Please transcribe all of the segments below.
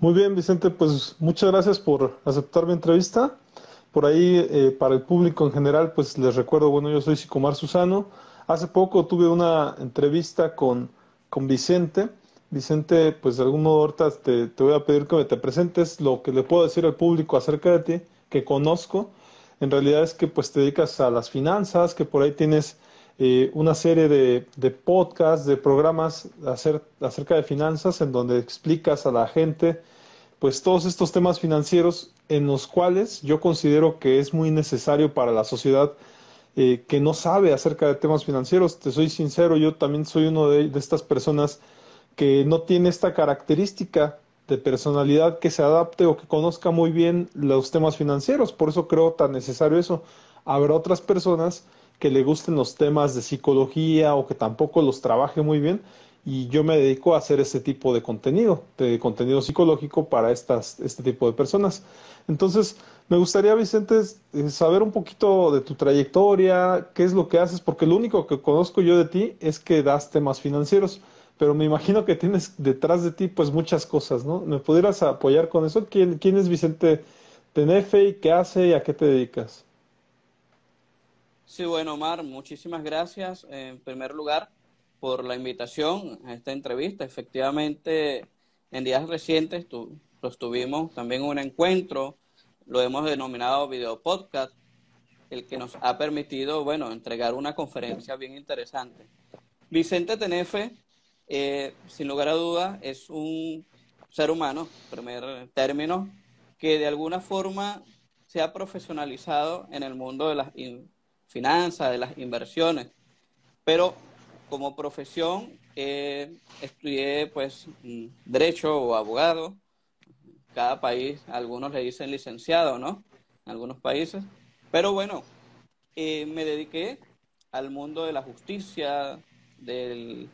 Muy bien, Vicente, pues muchas gracias por aceptar mi entrevista. Por ahí, eh, para el público en general, pues les recuerdo, bueno, yo soy Sicomar Susano. Hace poco tuve una entrevista con, con Vicente. Vicente, pues de algún modo ahorita te, te voy a pedir que me te presentes lo que le puedo decir al público acerca de ti, que conozco. En realidad es que pues te dedicas a las finanzas, que por ahí tienes eh, una serie de, de, podcasts, de programas acerca de finanzas en donde explicas a la gente pues todos estos temas financieros en los cuales yo considero que es muy necesario para la sociedad eh, que no sabe acerca de temas financieros. Te soy sincero, yo también soy uno de, de estas personas que no tiene esta característica de personalidad que se adapte o que conozca muy bien los temas financieros. Por eso creo tan necesario eso. Habrá otras personas que le gusten los temas de psicología o que tampoco los trabaje muy bien y yo me dedico a hacer este tipo de contenido, de contenido psicológico para estas, este tipo de personas. Entonces, me gustaría, Vicente, eh, saber un poquito de tu trayectoria, qué es lo que haces, porque lo único que conozco yo de ti es que das temas financieros, pero me imagino que tienes detrás de ti pues muchas cosas, ¿no? ¿Me pudieras apoyar con eso? ¿Quién, quién es Vicente Tenefe y qué hace y a qué te dedicas? Sí, bueno, Omar, muchísimas gracias en primer lugar por la invitación a esta entrevista. Efectivamente, en días recientes tu, tuvimos también un encuentro, lo hemos denominado video podcast, el que nos ha permitido, bueno, entregar una conferencia bien interesante. Vicente Tenefe, eh, sin lugar a dudas, es un ser humano, primer término, que de alguna forma se ha profesionalizado en el mundo de las finanzas, de las inversiones. Pero como profesión eh, estudié pues mm, derecho o abogado. Cada país, algunos le dicen licenciado, ¿no? En algunos países. Pero bueno, eh, me dediqué al mundo de la justicia, del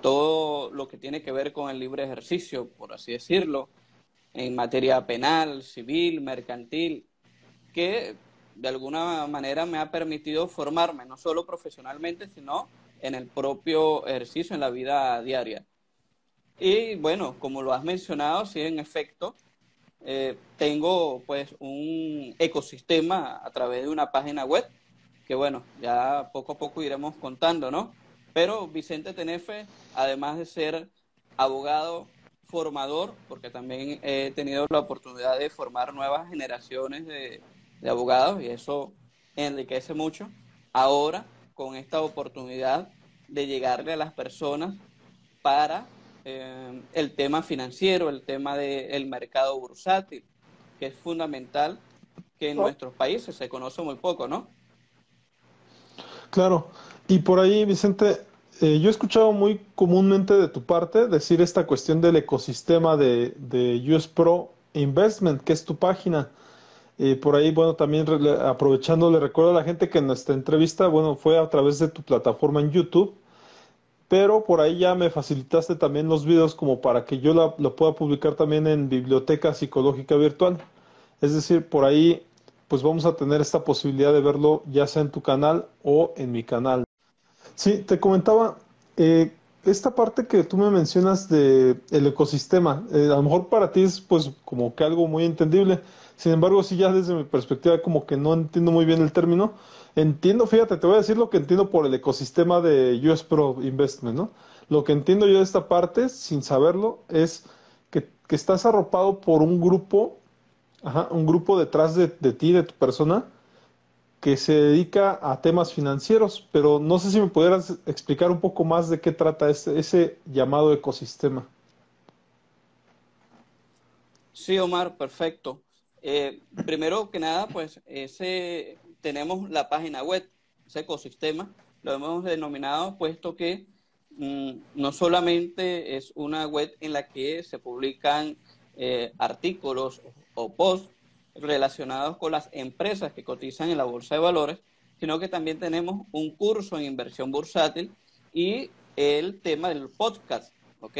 todo lo que tiene que ver con el libre ejercicio, por así decirlo, en materia penal, civil, mercantil, que de alguna manera me ha permitido formarme, no solo profesionalmente, sino en el propio ejercicio, en la vida diaria. Y bueno, como lo has mencionado, sí, en efecto, eh, tengo pues un ecosistema a través de una página web, que bueno, ya poco a poco iremos contando, ¿no? Pero Vicente Tenefe, además de ser abogado, formador, porque también he tenido la oportunidad de formar nuevas generaciones de, de abogados y eso enriquece mucho. Ahora, con esta oportunidad de llegarle a las personas para eh, el tema financiero, el tema del mercado bursátil, que es fundamental que en oh. nuestros países se conoce muy poco, ¿no? Claro. Y por ahí, Vicente, eh, yo he escuchado muy comúnmente de tu parte decir esta cuestión del ecosistema de, de US Pro Investment, que es tu página. Y por ahí, bueno, también aprovechando, le recuerdo a la gente que nuestra entrevista, bueno, fue a través de tu plataforma en YouTube, pero por ahí ya me facilitaste también los videos como para que yo lo pueda publicar también en Biblioteca Psicológica Virtual. Es decir, por ahí, pues vamos a tener esta posibilidad de verlo ya sea en tu canal o en mi canal. Sí, te comentaba, eh, esta parte que tú me mencionas de ecosistema, eh, a lo mejor para ti es pues como que algo muy entendible, sin embargo, sí, ya desde mi perspectiva, como que no entiendo muy bien el término. Entiendo, fíjate, te voy a decir lo que entiendo por el ecosistema de US Pro Investment, ¿no? Lo que entiendo yo de esta parte, sin saberlo, es que, estás arropado por un grupo, ajá, un grupo detrás de, ti, de tu persona, que se dedica a temas financieros, pero no sé si me pudieras explicar un poco más de qué trata ese llamado ecosistema. Sí, Omar, perfecto. Eh, primero que nada, pues ese, tenemos la página web, ese ecosistema, lo hemos denominado puesto que mm, no solamente es una web en la que se publican eh, artículos o posts relacionados con las empresas que cotizan en la bolsa de valores, sino que también tenemos un curso en inversión bursátil y el tema del podcast, ¿ok?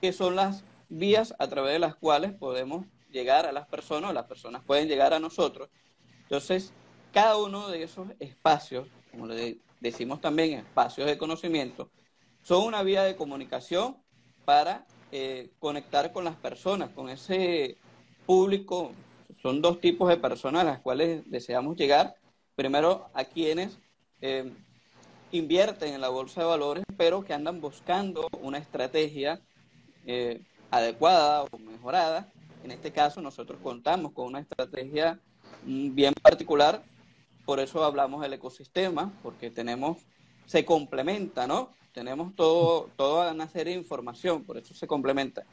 Que son las vías a través de las cuales podemos llegar a las personas, las personas pueden llegar a nosotros. Entonces, cada uno de esos espacios, como le decimos también espacios de conocimiento, son una vía de comunicación para eh, conectar con las personas, con ese público. Son dos tipos de personas a las cuales deseamos llegar. Primero, a quienes eh, invierten en la bolsa de valores, pero que andan buscando una estrategia eh, adecuada o mejorada. En este caso, nosotros contamos con una estrategia mm, bien particular, por eso hablamos del ecosistema, porque tenemos, se complementa, ¿no? Tenemos todo, toda una serie de información, por eso se complementa.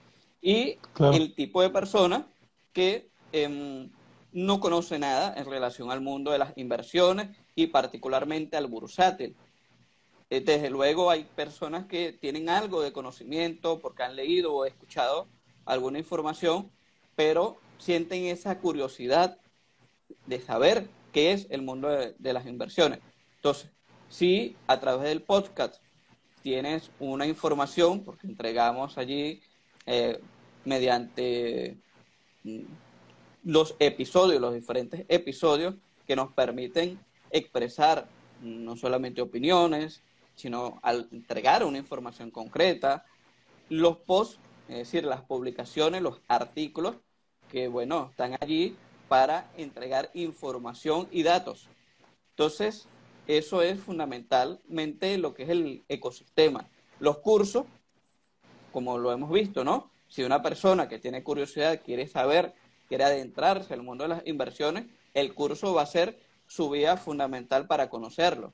Y el tipo de persona que em, no conoce nada en relación al mundo de las inversiones y particularmente al bursátil. Eh, desde luego hay personas que tienen algo de conocimiento porque han leído o escuchado alguna información, pero sienten esa curiosidad de saber qué es el mundo de, las inversiones. Entonces, si a través del podcast tienes una información, porque entregamos allí eh, mediante mm, los episodios, los diferentes episodios que nos permiten expresar no solamente opiniones, sino al entregar una información concreta, los posts, es decir, las publicaciones, los artículos que, bueno, están allí para entregar información y datos. Entonces, eso es fundamentalmente lo que es el ecosistema. Los cursos, como lo hemos visto, ¿no? Si una persona que tiene curiosidad quiere saber, quiere adentrarse al mundo de las inversiones, el curso va a ser su vía fundamental para conocerlo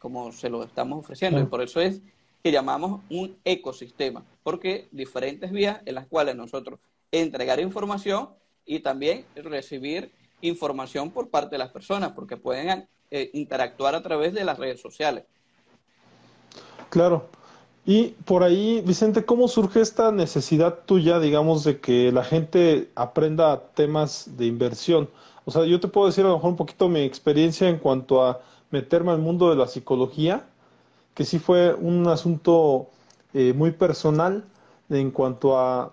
como se lo estamos ofreciendo. Y por eso es que llamamos un ecosistema, porque diferentes vías en las cuales nosotros entregar información y también recibir información por parte de las personas, porque pueden eh, interactuar a través de las redes sociales. Claro. Y por ahí, Vicente, ¿cómo surge esta necesidad tuya, digamos, de que la gente aprenda temas de inversión? O sea, yo te puedo decir a lo mejor un poquito mi experiencia en cuanto a meterme al mundo de la psicología, que sí fue un asunto eh, muy personal en cuanto a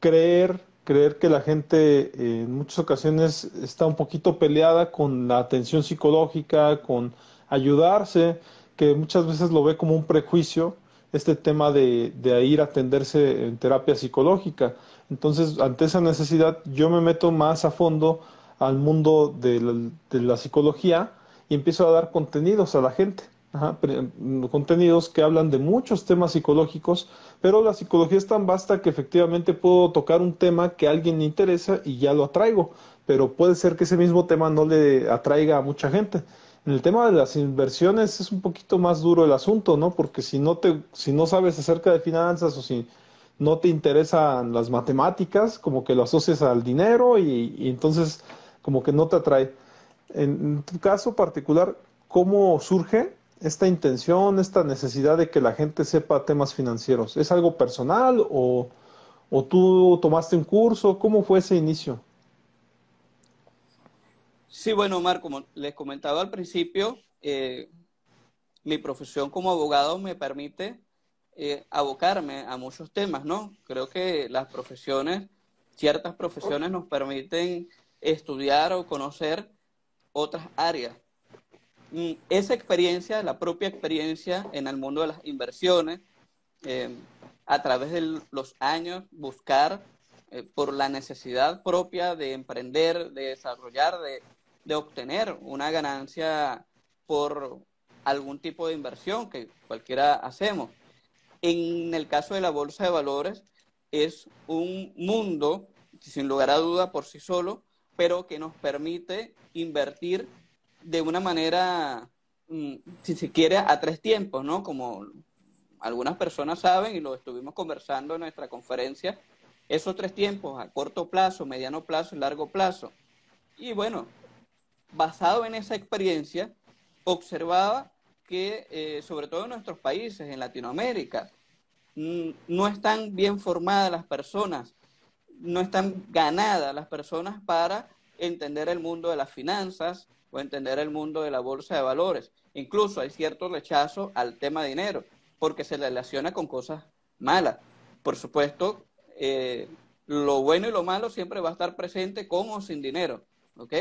creer, creer que la gente eh, en muchas ocasiones está un poquito peleada con la atención psicológica, con ayudarse, que muchas veces lo ve como un prejuicio, este tema de, de ir a atenderse en terapia psicológica. Entonces, ante esa necesidad, yo me meto más a fondo al mundo de la psicología y empiezo a dar contenidos a la gente. Contenidos que hablan de muchos temas psicológicos, pero la psicología es tan vasta que efectivamente puedo tocar un tema que a alguien le interesa y ya lo atraigo, pero puede ser que ese mismo tema no le atraiga a mucha gente. En el tema de las inversiones es un poquito más duro el asunto, ¿no? Porque si no te, si no sabes acerca de finanzas o si no te interesan las matemáticas, como que lo asocias al dinero y, entonces como que no te atrae. En tu caso particular, ¿cómo surge esta intención, esta necesidad de que la gente sepa temas financieros? ¿Es algo personal o, tú tomaste un curso? ¿Cómo fue ese inicio? Sí, bueno, Omar, como les comentaba al principio, eh, mi profesión como abogado me permite eh, abocarme a muchos temas, ¿no? Creo que las profesiones, ciertas profesiones nos permiten estudiar o conocer otras áreas. Esa experiencia, la propia experiencia en el mundo de las inversiones, eh, a través de los años, buscar eh, por la necesidad propia de emprender, de desarrollar, de, de obtener una ganancia por algún tipo de inversión que cualquiera hacemos. En el caso de la bolsa de valores, es un mundo, sin lugar a duda, por sí solo, pero que nos permite invertir de una manera, mm, si se quiere, a tres tiempos, ¿no? Como algunas personas saben y lo estuvimos conversando en nuestra conferencia, esos tres tiempos, a corto plazo, mediano plazo y largo plazo. Y bueno, basado en esa experiencia, observaba que, eh, sobre todo en nuestros países, en Latinoamérica, mm, no están bien formadas las personas no están ganadas las personas para entender el mundo de las finanzas o entender el mundo de la bolsa de valores. Incluso hay cierto rechazo al tema dinero porque se relaciona con cosas malas. Por supuesto, eh, lo bueno y lo malo siempre va a estar presente con o sin dinero. ¿ok?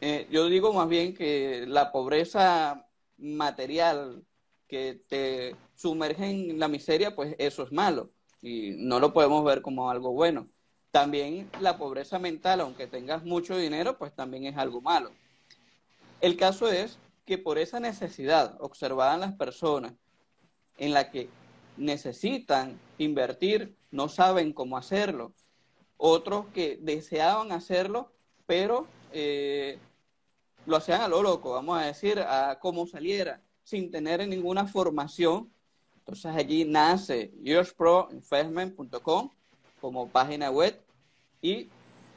Eh, yo digo más bien que la pobreza material que te sumerge en la miseria, pues eso es malo y no lo podemos ver como algo bueno. También la pobreza mental, aunque tengas mucho dinero, pues también es algo malo. El caso es que por esa necesidad observada en las personas, en la que necesitan invertir, no saben cómo hacerlo, otros que deseaban hacerlo, pero eh, lo hacían a lo loco, vamos a decir, a cómo saliera, sin tener ninguna formación. Entonces allí nace yoshproinvestment.com como página web y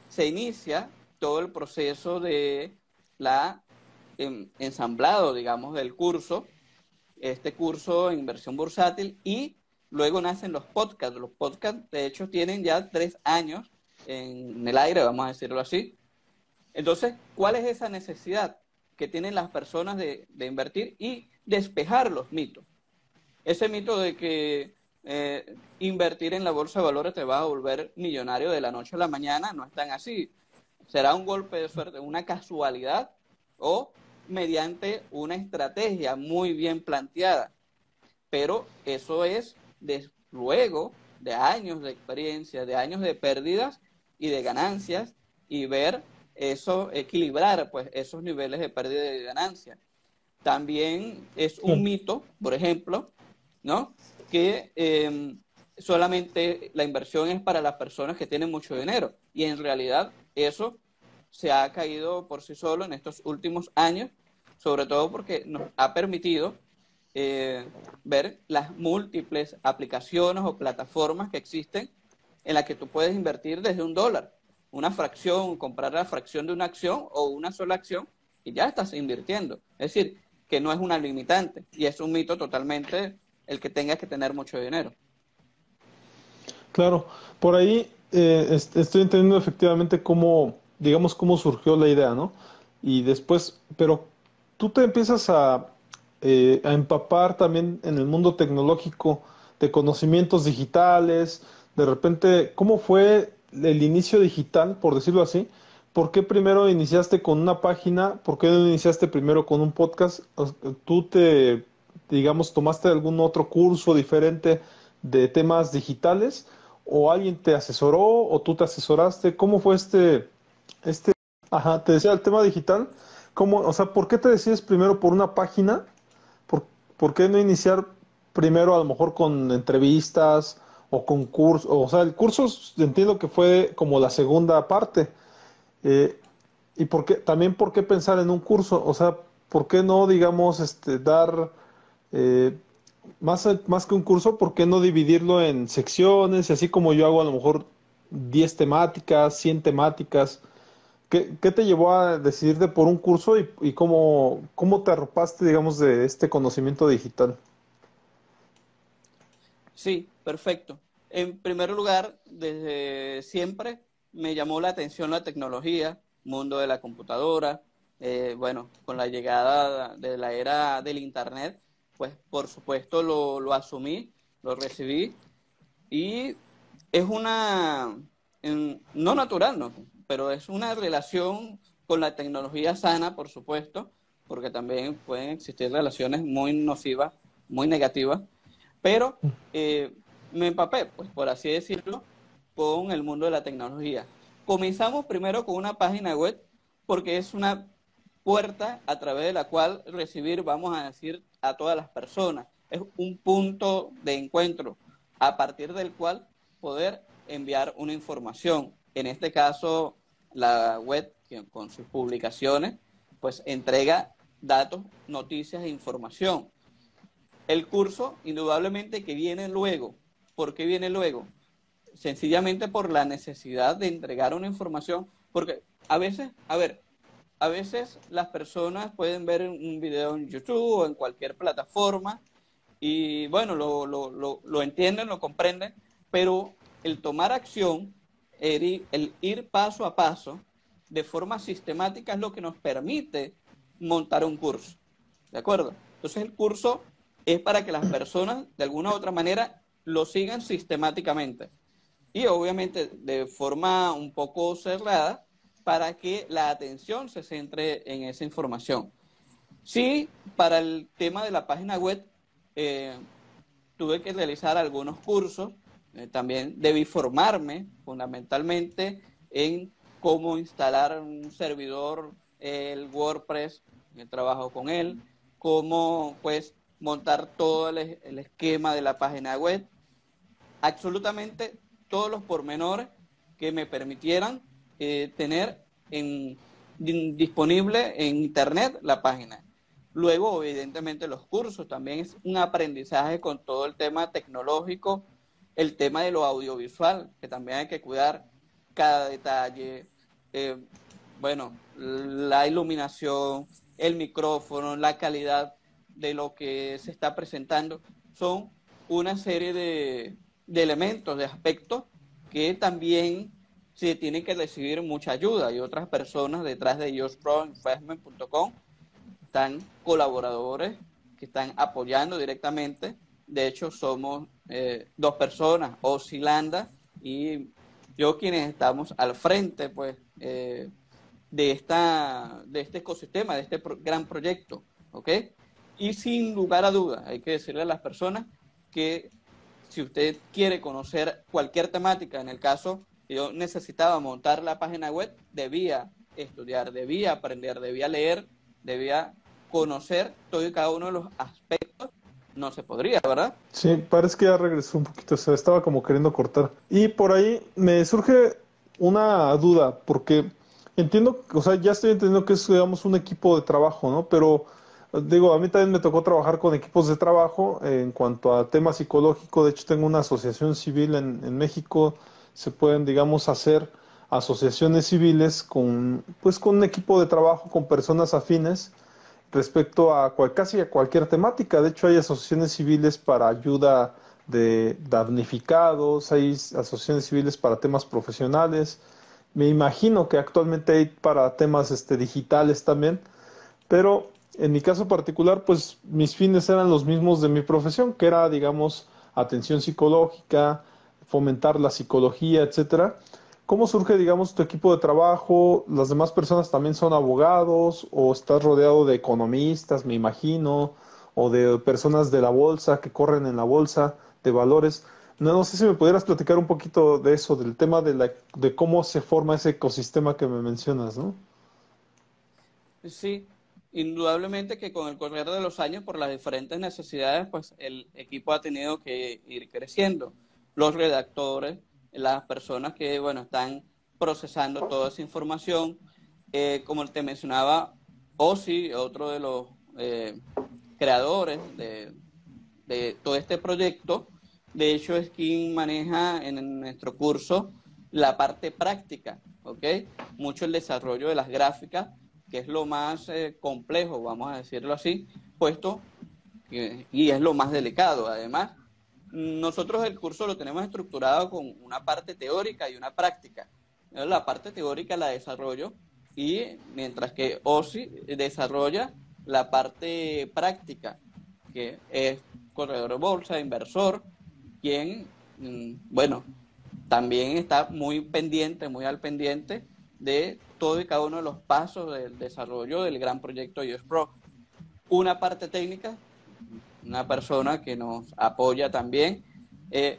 se inicia todo el proceso de la ensamblado, digamos, del curso, este curso en inversión bursátil y luego nacen los podcasts. Los podcasts, de hecho, tienen ya tres años en el aire, vamos a decirlo así. Entonces, ¿cuál es esa necesidad que tienen las personas de, invertir y despejar los mitos? Ese mito de que eh, invertir en la bolsa de valores te va a volver millonario de la noche a la mañana no es tan así. Será un golpe de suerte, una casualidad o mediante una estrategia muy bien planteada. Pero eso es de, luego de años de experiencia, de años de pérdidas y de ganancias y ver eso, equilibrar pues esos niveles de pérdida y de ganancia. También es un mito, por ejemplo, ¿no? Que em, solamente la inversión es para las personas que tienen mucho dinero y en realidad eso se ha caído por sí solo en estos últimos años, sobre todo porque nos ha permitido eh, ver las múltiples aplicaciones o plataformas que existen en las que tú puedes invertir desde un dólar, una fracción, comprar la fracción de una acción o una sola acción y ya estás invirtiendo. Es decir, que no es una limitante y es un mito totalmente el que tengas que tener mucho dinero. Claro, por ahí eh, estoy entendiendo efectivamente cómo digamos, cómo surgió la idea, ¿no? Y después, pero tú te empiezas a, eh, a empapar también en el mundo tecnológico de conocimientos digitales, de repente, ¿cómo fue el inicio digital, por decirlo así? ¿Por qué primero iniciaste con una página? ¿Por qué no iniciaste primero con un podcast? ¿Tú te, digamos, tomaste algún otro curso diferente de temas digitales? ¿O alguien te asesoró o tú te asesoraste? ¿Cómo fue este, este, ajá, te decía el tema digital, ¿cómo, o sea, ¿por qué te decides primero por una página? ¿Por, ¿Por, qué no iniciar primero a lo mejor con entrevistas o con cursos? O sea, el curso entiendo que fue como la segunda parte. Eh, y por qué, también por qué pensar en un curso, o sea, ¿por qué no, digamos, este, dar eh, más, más que un curso, ¿por qué no dividirlo en secciones? Y así como yo hago a lo mejor 10 temáticas, 100 temáticas, ¿Qué, te llevó a decidirte por un curso y, cómo, cómo, te arropaste, digamos, de este conocimiento digital? Sí, perfecto. En primer lugar, desde siempre me llamó la atención la tecnología, mundo de la computadora. Eh, bueno, con la llegada de la era del Internet, pues por supuesto lo, lo asumí, lo recibí y es una, no natural, ¿no? Pero es una relación con la tecnología sana, por supuesto, porque también pueden existir relaciones muy nocivas, muy negativas, pero eh, me empapé, pues por así decirlo, con el mundo de la tecnología. Comenzamos primero con una página web porque es una puerta a través de la cual recibir, vamos a decir, a todas las personas. Es un punto de encuentro a partir del cual poder enviar una información. En este caso, la web con sus publicaciones, pues entrega datos, noticias e información. El curso, indudablemente que viene luego. ¿Por qué viene luego? Sencillamente por la necesidad de entregar una información, porque a veces, a ver, a veces las personas pueden ver un video en YouTube o en cualquier plataforma y bueno, lo, lo, lo, lo entienden, lo comprenden, pero el tomar acción el, ir paso a paso de forma sistemática es lo que nos permite montar un curso. ¿De acuerdo? Entonces el curso es para que las personas de alguna u otra manera lo sigan sistemáticamente. Y obviamente de forma un poco cerrada para que la atención se centre en esa información. Sí, para el tema de la página web eh, tuve que realizar algunos cursos eh, también debí formarme fundamentalmente en cómo instalar un servidor, el WordPress, trabajo con él, cómo pues montar todo el, el esquema de la página web, absolutamente todos los pormenores que me permitieran eh, tener en, disponible en Internet la página. Luego, evidentemente, los cursos también es un aprendizaje con todo el tema tecnológico, el tema de lo audiovisual, que también hay que cuidar cada detalle. Eh, bueno, la iluminación, el micrófono, la calidad de lo que se está presentando, son una serie de, de elementos, de aspectos que también se tienen que recibir mucha ayuda y otras personas detrás de yourproinvestment.com están colaboradores que están apoyando directamente. De hecho, somos eh, dos personas, Osilanda y yo quienes estamos al frente pues, eh, de, esta, de este ecosistema, de este gran proyecto. ¿ok? Y sin lugar a dudas, hay que decirle a las personas que si usted quiere conocer cualquier temática, en el caso yo necesitaba montar la página web, debía estudiar, debía aprender, debía leer, debía conocer todo y cada uno de los aspectos. No se podría, ¿verdad? Sí, parece que ya regresó un poquito, o sea, estaba como queriendo cortar. Y por ahí me surge una duda, porque entiendo, o sea, ya estoy entendiendo que es, digamos, un equipo de trabajo, ¿no? Pero digo, a mí también me tocó trabajar con equipos de trabajo en cuanto a temas psicológicos. De hecho, tengo una asociación civil en, en México se pueden, digamos, hacer asociaciones civiles con, pues, con un equipo de trabajo, con personas afines respecto a casi a cualquier temática. De hecho, hay asociaciones civiles para ayuda de damnificados, hay asociaciones civiles para temas profesionales. Me imagino que actualmente hay para temas este, digitales también, pero en mi caso particular, pues mis fines eran los mismos de mi profesión, que era, digamos, atención psicológica, fomentar la psicología, etcétera. ¿Cómo surge, digamos, tu equipo de trabajo? ¿Las demás personas también son abogados o estás rodeado de economistas, me imagino, o de personas de la bolsa que corren en la bolsa de valores? No, no sé si me pudieras platicar un poquito de eso, del tema de, la, de cómo se forma ese ecosistema que me mencionas, ¿no? Sí, indudablemente que con el correr de los años, por las diferentes necesidades, pues el equipo ha tenido que ir creciendo los redactores, las personas que, bueno, están procesando toda esa información. Eh, como te mencionaba, Osi, otro de los eh, creadores de, todo este proyecto, de hecho es quien maneja en nuestro curso la parte práctica, ¿ok? Mucho el desarrollo de las gráficas, que es lo más eh, complejo, vamos a decirlo así, puesto y es lo más delicado además, nosotros el curso lo tenemos estructurado con una parte teórica y una práctica. La parte teórica la desarrollo y mientras que OSI desarrolla la parte práctica, que es corredor de bolsa, inversor, quien, mm, bueno, también está muy pendiente, muy al pendiente de todo y cada uno de los pasos del desarrollo del gran proyecto iOS Pro. Una parte técnica una persona que nos apoya también. Eh,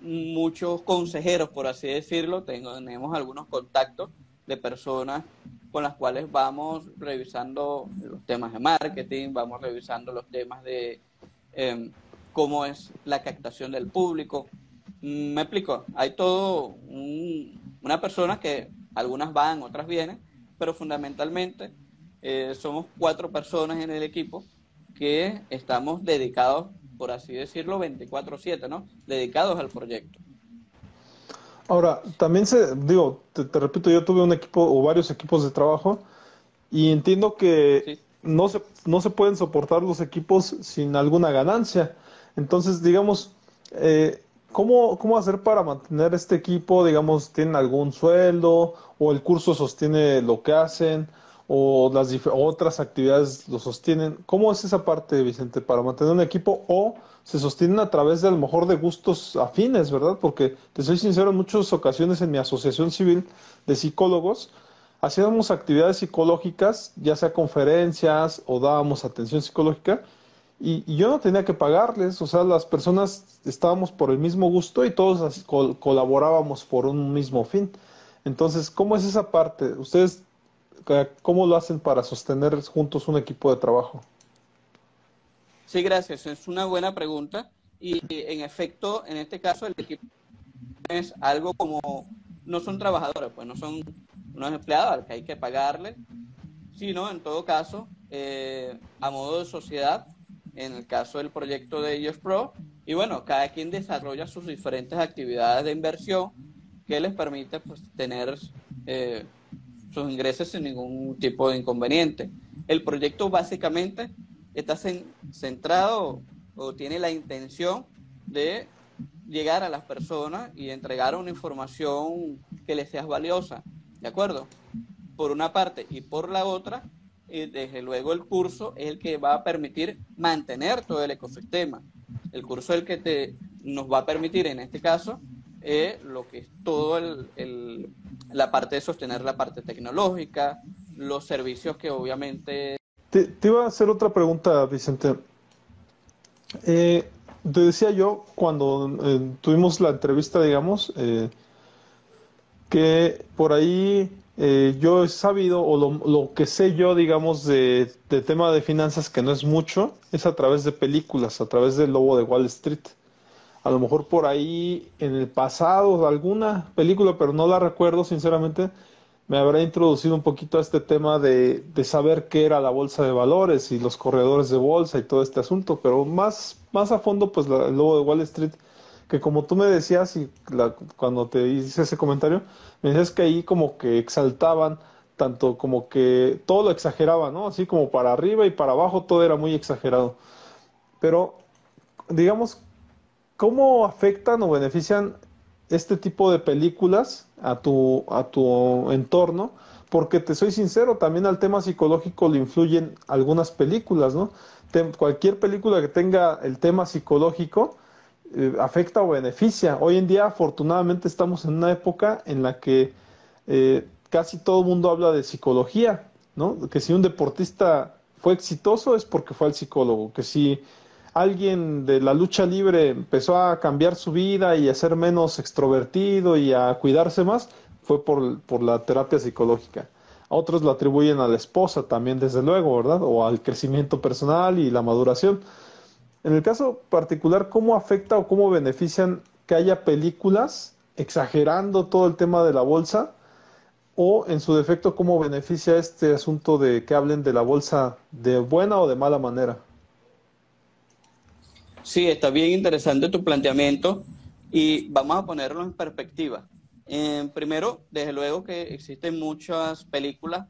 muchos consejeros, por así decirlo, tenemos algunos contactos de personas con las cuales vamos revisando los temas de marketing, vamos revisando los temas de em, cómo es la captación del público. Mm, me explico, hay todo una persona que algunas van, otras vienen, pero fundamentalmente eh, somos cuatro personas en el equipo que estamos dedicados, por así decirlo, 24/7, ¿no? Dedicados al proyecto. Ahora, también se, digo, te, repito, yo tuve un equipo o varios equipos de trabajo y entiendo que no, se, no se pueden soportar los equipos sin alguna ganancia. Entonces, digamos, eh, ¿cómo, ¿cómo hacer para mantener este equipo? Digamos, ¿tienen algún sueldo o el curso sostiene lo que hacen? O las otras actividades lo sostienen. ¿Cómo es esa parte, Vicente, para mantener un equipo o se sostienen a través de a lo mejor de gustos afines, ¿verdad? Porque te soy sincero, en muchas ocasiones en mi asociación civil de psicólogos hacíamos actividades psicológicas, ya sea conferencias o dábamos atención psicológica, y, yo no tenía que pagarles, o sea, las personas estábamos por el mismo gusto y todos colaborábamos por un mismo fin. Entonces, ¿cómo es esa parte? ¿Ustedes cómo lo hacen para sostener juntos un equipo de trabajo? Sí, gracias. Es una buena pregunta. Y en efecto, en este caso, el equipo es algo como, no son trabajadores, pues no son unos empleados que hay que pagarle, sino en todo caso, eh, a modo de sociedad, en el caso del proyecto de ellos Pro, y bueno, cada quien desarrolla sus diferentes actividades de inversión que les permite pues, tener eh, sus ingresos sin ningún tipo de inconveniente. El proyecto básicamente está centrado o tiene la intención de llegar a las personas y entregar una información que les sea valiosa, ¿de acuerdo? Por una parte y por la otra, y desde luego el curso es el que va a permitir mantener todo el ecosistema. El curso es el que te, nos va a permitir, en este caso, eh, lo que es todo el, la parte de sostener la parte tecnológica, los servicios que obviamente... Te, iba a hacer otra pregunta, Vicente. Eh, te decía yo cuando eh, tuvimos la entrevista, digamos, eh, que por ahí eh, yo he sabido, o lo, que sé yo, digamos, de, de, tema de finanzas, que no es mucho, es a través de películas, a través del Lobo de Wall Street. A lo mejor por ahí en el pasado, alguna película, pero no la recuerdo, sinceramente, me habrá introducido un poquito a este tema de, de, saber qué era la bolsa de valores y los corredores de bolsa y todo este asunto, pero más, más a fondo, pues lobo de Wall Street, que como tú me decías y cuando te hice ese comentario, me decías que ahí como que exaltaban tanto como que todo lo exageraban, ¿no? Así como para arriba y para abajo todo era muy exagerado. Pero, digamos, ¿cómo afectan o benefician este tipo de películas a tu, a tu entorno, porque te soy sincero, también al tema psicológico le influyen algunas películas, ¿no? cualquier película que tenga el tema psicológico eh, afecta o beneficia. Hoy en día, afortunadamente, estamos en una época en la que eh, casi todo el mundo habla de psicología, ¿no? Que si un deportista fue exitoso es porque fue al psicólogo, que si alguien de la lucha libre empezó a cambiar su vida y a ser menos extrovertido y a cuidarse más, fue por, por la terapia psicológica. A otros lo atribuyen a la esposa también, desde luego, ¿verdad? O al crecimiento personal y la maduración. En el caso particular, ¿cómo afecta o cómo benefician que haya películas exagerando todo el tema de la bolsa? O en su defecto, ¿cómo beneficia este asunto de que hablen de la bolsa de buena o de mala manera? Sí, está bien interesante tu planteamiento y vamos a ponerlo en perspectiva. Eh, primero, desde luego que existen muchas películas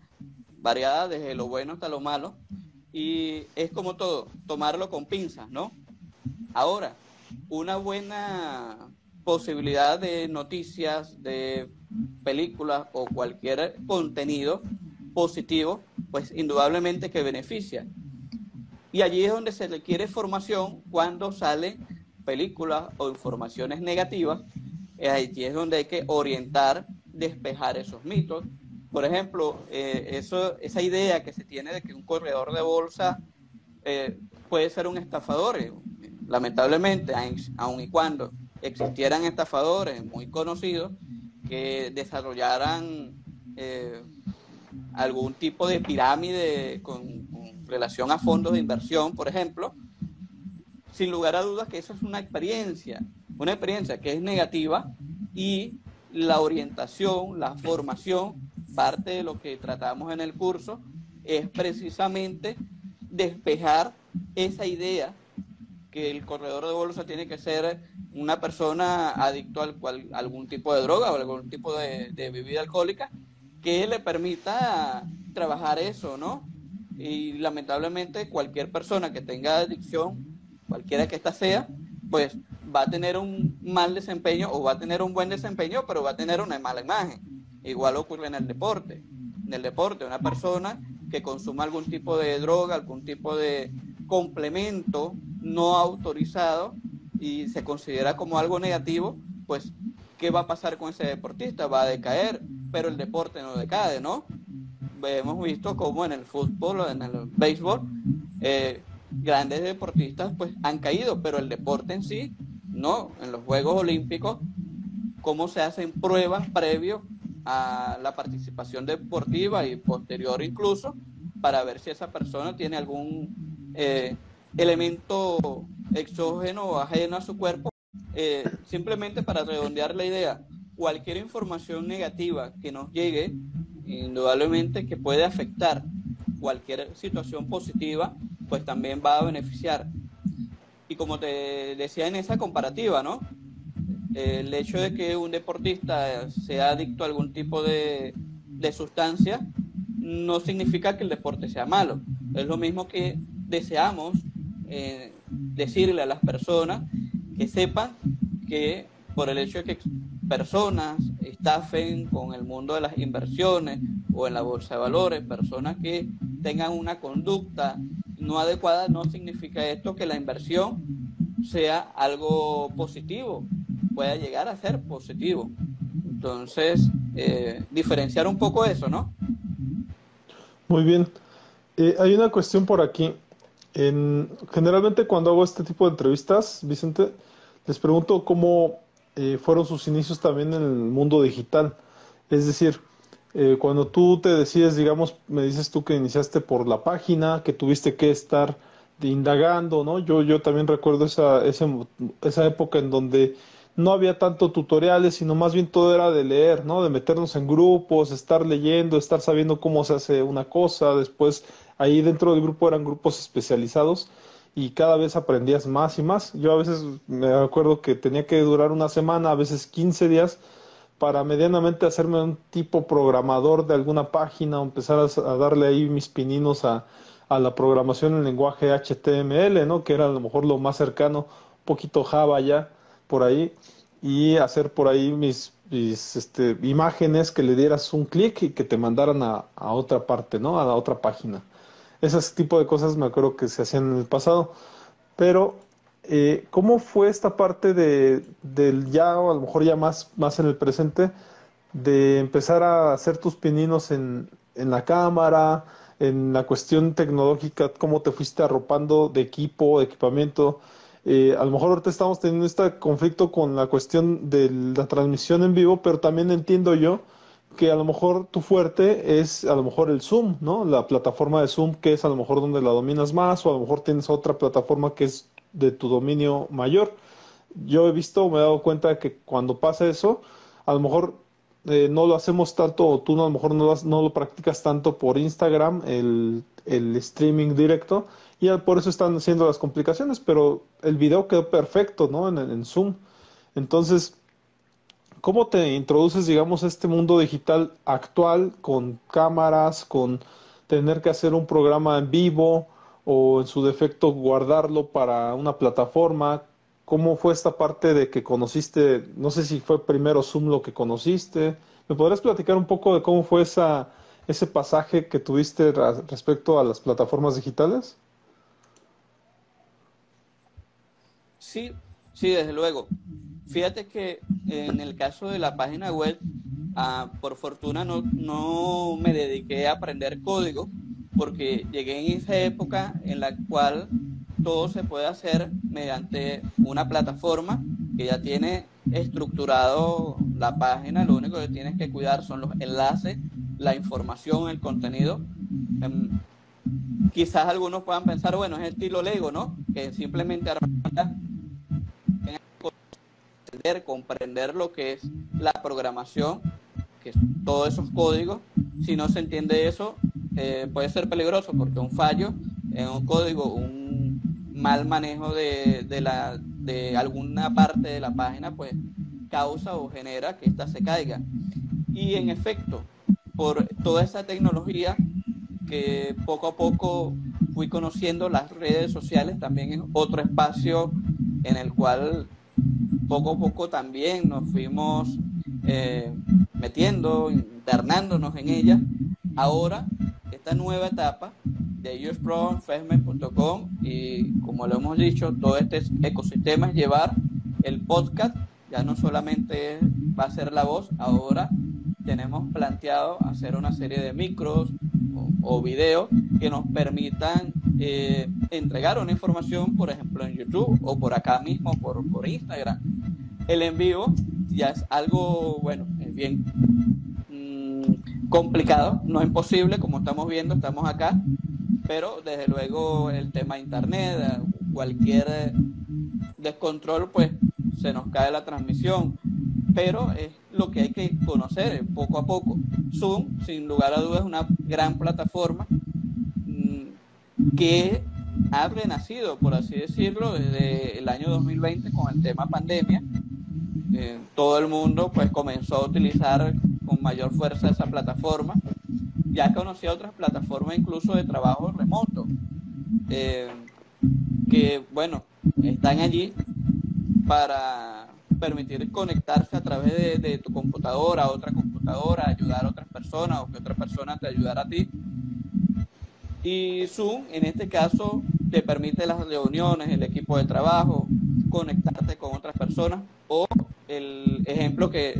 variadas desde lo bueno hasta lo malo y es como todo, tomarlo con pinzas, ¿no? Ahora, una buena posibilidad de noticias, de películas o cualquier contenido positivo, pues indudablemente que beneficia. Y allí es donde se requiere formación cuando salen películas o informaciones negativas. Allí es donde hay que orientar, despejar esos mitos. Por ejemplo, eh, eso, esa idea que se tiene de que un corredor de bolsa eh, puede ser un estafador. Eh, lamentablemente, aun y cuando existieran estafadores muy conocidos que desarrollaran algún tipo de pirámide con relación a fondos de inversión, por ejemplo, sin lugar a dudas que eso es una experiencia, una experiencia que es negativa y la orientación, la formación, parte de lo que tratamos en el curso, es precisamente despejar esa idea que el corredor de bolsa tiene que ser una persona adicto al cual, algún tipo de droga o algún tipo de, de bebida alcohólica que le permita trabajar eso, ¿no? Y lamentablemente cualquier persona que tenga adicción, cualquiera que ésta sea, pues va a tener un mal desempeño o va a tener un buen desempeño, pero va a tener una mala imagen. Igual ocurre en el deporte. En el deporte, una persona que consuma algún tipo de droga, algún tipo de complemento no autorizado y se considera como algo negativo, pues, ¿qué va a pasar con ese deportista? Va a decaer, pero el deporte no decae, ¿no? Hemos visto como en el fútbol o en el béisbol, eh, grandes deportistas pues han caído, pero el deporte en sí, no. En los Juegos Olímpicos, cómo se hacen pruebas previo a la participación deportiva y posterior incluso, para ver si esa persona tiene algún eh, elemento exógeno o ajeno a su cuerpo. Eh, simplemente para redondear la idea, cualquier información negativa que nos llegue, indudablemente que puede afectar cualquier situación positiva, pues también va a beneficiar. Y como te decía en esa comparativa, ¿no? El hecho de que un deportista sea adicto a algún tipo de, de sustancia no significa que el deporte sea malo. Es lo mismo que deseamos eh, decirle a las personas que sepan que por el hecho de que personas estafen con el mundo de las inversiones o en la bolsa de valores, personas que tengan una conducta no adecuada, no significa esto que la inversión sea algo positivo, pueda llegar a ser positivo. Entonces, eh, diferenciar un poco eso, ¿no? Muy bien. Eh, hay una cuestión por aquí. generalmente cuando hago este tipo de entrevistas, Vicente, les pregunto cómo eh, fueron sus inicios también en el mundo digital. Es decir, eh, cuando tú te decides, digamos, me dices tú que iniciaste por la página, que tuviste que estar indagando, ¿no? Yo, yo también recuerdo esa, esa, esa época en donde no había tanto tutoriales, sino más bien todo era de leer, ¿no? De meternos en grupos, estar leyendo, estar sabiendo cómo se hace una cosa, después ahí dentro del grupo eran grupos especializados y cada vez aprendías más y más. Yo a veces me acuerdo que tenía que durar una semana, a veces 15 días, para medianamente hacerme un tipo programador de alguna página o empezar a, darle ahí mis pininos a, a la programación en lenguaje HTML, ¿no? Que era a lo mejor lo más cercano, un poquito Java ya por ahí y hacer por ahí mis, este, imágenes que le dieras un clic y que te mandaran a, a, otra parte, ¿no? A la otra página. Ese tipo de cosas me acuerdo que se hacían en el pasado. Pero, eh, ¿cómo fue esta parte de, del ya, o a lo mejor ya más, más en el presente, de empezar a hacer tus pininos en, en la cámara, en la cuestión tecnológica, cómo te fuiste arropando de equipo, de equipamiento? Eh, a lo mejor ahorita estamos teniendo este conflicto con la cuestión de la transmisión en vivo, pero también entiendo yo que a lo mejor tu fuerte es a lo mejor el Zoom, ¿no? La plataforma de Zoom que es a lo mejor donde la dominas más o a lo mejor tienes otra plataforma que es de tu dominio mayor. Yo he visto, me he dado cuenta que cuando pasa eso, a lo mejor eh, no lo hacemos tanto, o tú a lo mejor no lo, practicas tanto por Instagram, el, el streaming directo, y por eso están haciendo las complicaciones, pero el video quedó perfecto, ¿no? En, Zoom. Entonces, ¿cómo te introduces, digamos, a este mundo digital actual con cámaras, con tener que hacer un programa en vivo o en su defecto guardarlo para una plataforma? ¿Cómo fue esta parte de que conociste, no sé si fue primero Zoom lo que conociste? ¿Me podrías platicar un poco de cómo fue esa, ese pasaje que tuviste respecto a las plataformas digitales? Sí, sí, desde luego. Fíjate que en el caso de la página web, ah, por fortuna no, no me dediqué a aprender código, porque llegué en esa época en la cual todo se puede hacer mediante una plataforma que ya tiene estructurado la página, lo único que tienes que cuidar son los enlaces, la información, el contenido. Em, quizás algunos puedan pensar, bueno, es estilo Lego, ¿no? Que simplemente comprender lo que es la programación, que es todos esos códigos. Si no se entiende eso, eh, puede ser peligroso porque un fallo en un código, un mal manejo de, de, la, de alguna parte de la página, pues causa o genera que ésta se caiga. Y en efecto, por toda esa tecnología que poco a poco fui conociendo, las redes sociales también es otro espacio en el cual poco a poco también nos fuimos eh, metiendo, internándonos en ella. Ahora, esta nueva etapa de usprofesmen.com y como lo hemos dicho, todo este ecosistema es llevar el podcast, ya no solamente va a ser la voz, ahora tenemos planteado hacer una serie de micros o, o videos que nos permitan eh, entregar una información, por ejemplo, en YouTube o por acá mismo, por, por Instagram. El envío ya es algo, bueno, es bien mm, complicado, no es imposible, como estamos viendo, estamos acá, pero desde luego el tema de Internet, cualquier descontrol, pues se nos cae la transmisión, pero es lo que hay que conocer poco a poco. Zoom, sin lugar a dudas, es una gran plataforma mm, que ha renacido, por así decirlo, desde el año 2020 con el tema pandemia. Eh, todo el mundo pues comenzó a utilizar con mayor fuerza esa plataforma. Ya conocía otras plataformas incluso de trabajo remoto, eh, que bueno, están allí para permitir conectarse a través de, tu computadora a otra computadora, ayudar a otras personas o que otra persona te ayudara a ti. Y Zoom, en este caso, te permite las reuniones, el equipo de trabajo, conectarte con otras personas o el ejemplo que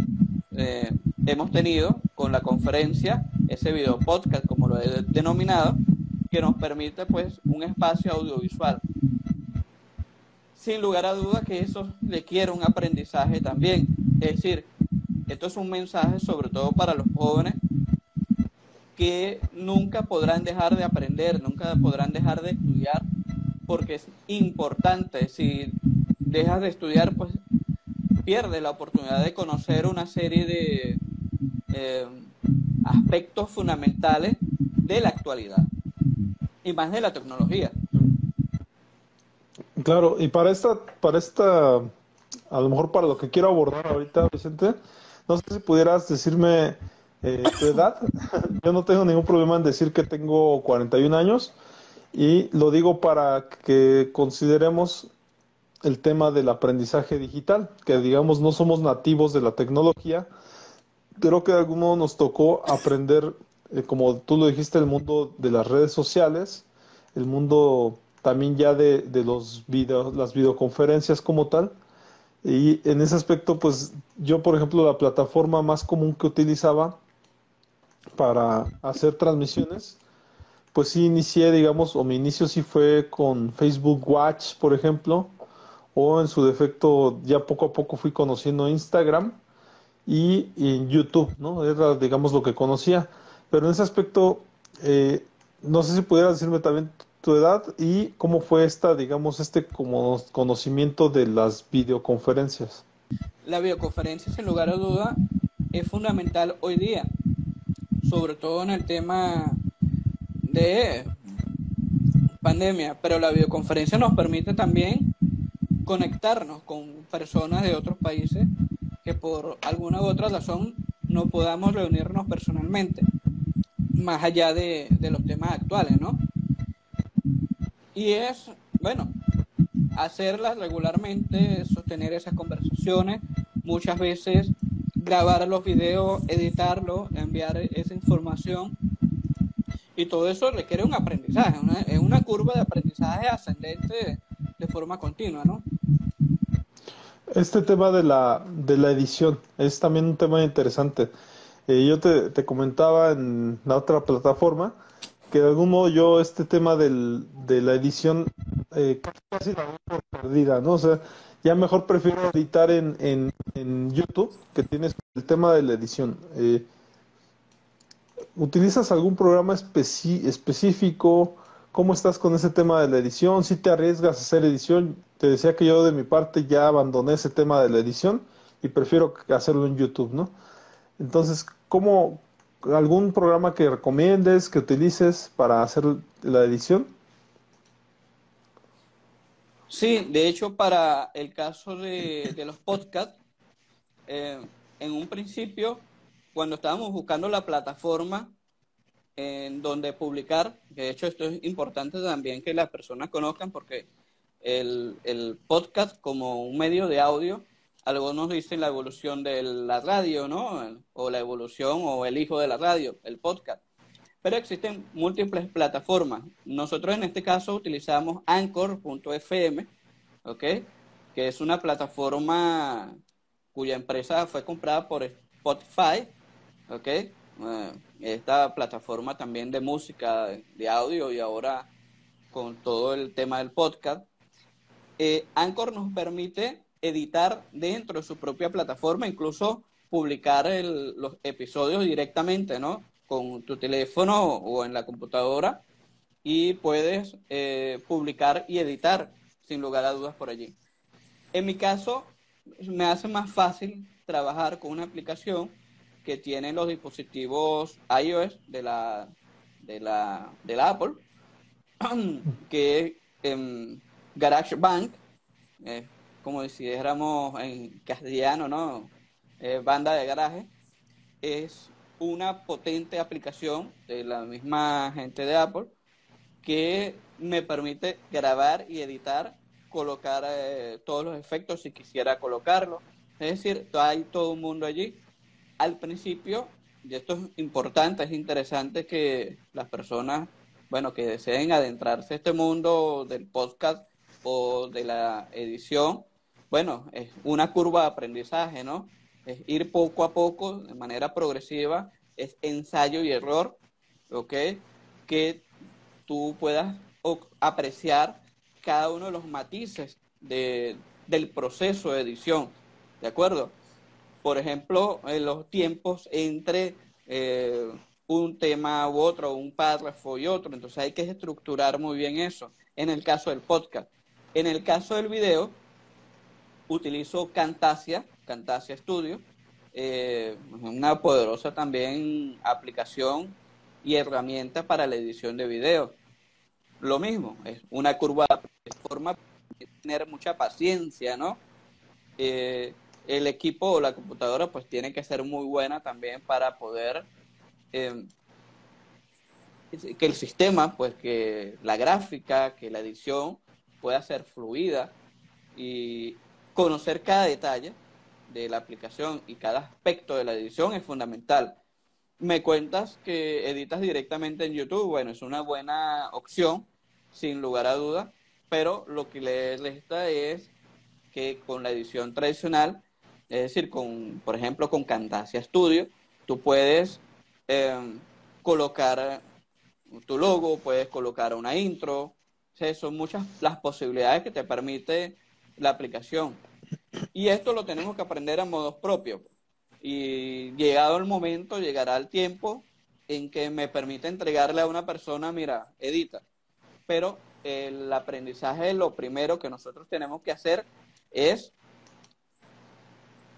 eh, hemos tenido con la conferencia, ese video podcast, como lo he denominado, que nos permite pues un espacio audiovisual sin lugar a dudas que eso requiere un aprendizaje también. Es decir, esto es un mensaje sobre todo para los jóvenes que nunca podrán dejar de aprender, nunca podrán dejar de estudiar, porque es importante. Si dejas de estudiar, pues pierdes la oportunidad de conocer una serie de eh, aspectos fundamentales de la actualidad y más de la tecnología. Claro, y para esta, para esta, a lo mejor para lo que quiero abordar ahorita, Vicente, no sé si pudieras decirme eh, tu edad. Yo no tengo ningún problema en decir que tengo 41 años y lo digo para que consideremos el tema del aprendizaje digital, que digamos no somos nativos de la tecnología, creo que de algún modo nos tocó aprender, eh, como tú lo dijiste, el mundo de las redes sociales, el mundo también ya de, de los videos, las videoconferencias como tal. Y en ese aspecto, pues yo, por ejemplo, la plataforma más común que utilizaba para hacer transmisiones, pues sí inicié, digamos, o mi inicio sí fue con Facebook Watch, por ejemplo, o en su defecto ya poco a poco fui conociendo Instagram y, YouTube, ¿no? Era, digamos, lo que conocía. Pero en ese aspecto, eh, no sé si pudieras decirme también tu edad y cómo fue esta, digamos, este como conocimiento de las videoconferencias. La videoconferencia, sin lugar a duda, es fundamental hoy día, sobre todo en el tema de pandemia, pero la videoconferencia nos permite también conectarnos con personas de otros países que por alguna u otra razón no podamos reunirnos personalmente, más allá de, de los temas actuales, ¿no? Y es, bueno, hacerlas regularmente, sostener esas conversaciones, muchas veces grabar los videos, editarlos, enviar esa información. Y todo eso requiere un aprendizaje, es una curva de aprendizaje ascendente de forma continua, ¿no? Este tema de la, de la edición es también un tema interesante. Eh, yo te, te, comentaba en la otra plataforma que de algún modo yo este tema del, de la edición eh, casi la perdida, ¿no? O sea, ya mejor prefiero editar en, en, en YouTube, que tienes el tema de la edición. Eh, ¿Utilizas algún programa específico? ¿Cómo estás con ese tema de la edición? ¿Si te arriesgas a hacer edición? Te decía que yo de mi parte ya abandoné ese tema de la edición y prefiero hacerlo en YouTube, ¿no? Entonces, ¿cómo, algún programa que recomiendes, que utilices para hacer la edición? Sí, de hecho, para el caso de, los podcasts, eh, en un principio, cuando estábamos buscando la plataforma en donde publicar, de hecho esto es importante también que las personas conozcan porque el, el podcast como un medio de audio algunos dicen la evolución de la radio, ¿no? O la evolución o el hijo de la radio, el podcast. Pero existen múltiples plataformas. Nosotros en este caso utilizamos anchor.fm, ¿ok? Que es una plataforma cuya empresa fue comprada por Spotify, ¿ok? Eh, esta plataforma también de música, de audio y ahora con todo el tema del podcast, eh, Anchor nos permite editar dentro de su propia plataforma, incluso publicar los episodios directamente, ¿no? Con tu teléfono o en la computadora y puedes eh, publicar y editar sin lugar a dudas por allí. En mi caso, me hace más fácil trabajar con una aplicación que tiene los dispositivos iOS de la, de la, de la Apple, que es eh, GarageBand, eh, como dijéramos en castellano, ¿no? Eh, banda de garaje, es una potente aplicación de la misma gente de Apple que me permite grabar y editar, colocar eh, todos los efectos si quisiera colocarlo. Es decir, hay todo un mundo allí. Al principio, y esto es importante, es interesante que las personas, bueno, que deseen adentrarse a este mundo del podcast o de la edición, bueno, es una curva de aprendizaje, ¿no? Es ir poco a poco, de manera progresiva, es ensayo y error, ¿ok? Que tú puedas apreciar cada uno de los matices de, del proceso de edición, ¿de acuerdo? Por ejemplo, los tiempos entre eh, un tema u otro, un párrafo y otro, entonces hay que estructurar muy bien eso, en el caso del podcast. En el caso del video, utilizo Camtasia, Camtasia Studio, eh, una poderosa también aplicación y herramienta para la edición de video. Lo mismo, es una curva de forma tener mucha paciencia, ¿no? Eh, el equipo o la computadora pues tiene que ser muy buena también para poder eh, que el sistema, pues que la gráfica, que la edición pueda ser fluida y conocer cada detalle de la aplicación y cada aspecto de la edición es fundamental. Me cuentas que editas directamente en YouTube, bueno, es una buena opción, sin lugar a duda, pero lo que le resta es que con la edición tradicional, es decir, con, por ejemplo, con Camtasia Studio, tú puedes em, colocar tu logo, puedes colocar una intro, son muchas las posibilidades que te permite la aplicación. Y esto lo tenemos que aprender a modos propios. Y llegado el momento, llegará el tiempo en que me permite entregarle a una persona, mira, edita. Pero el aprendizaje, lo primero que nosotros tenemos que hacer es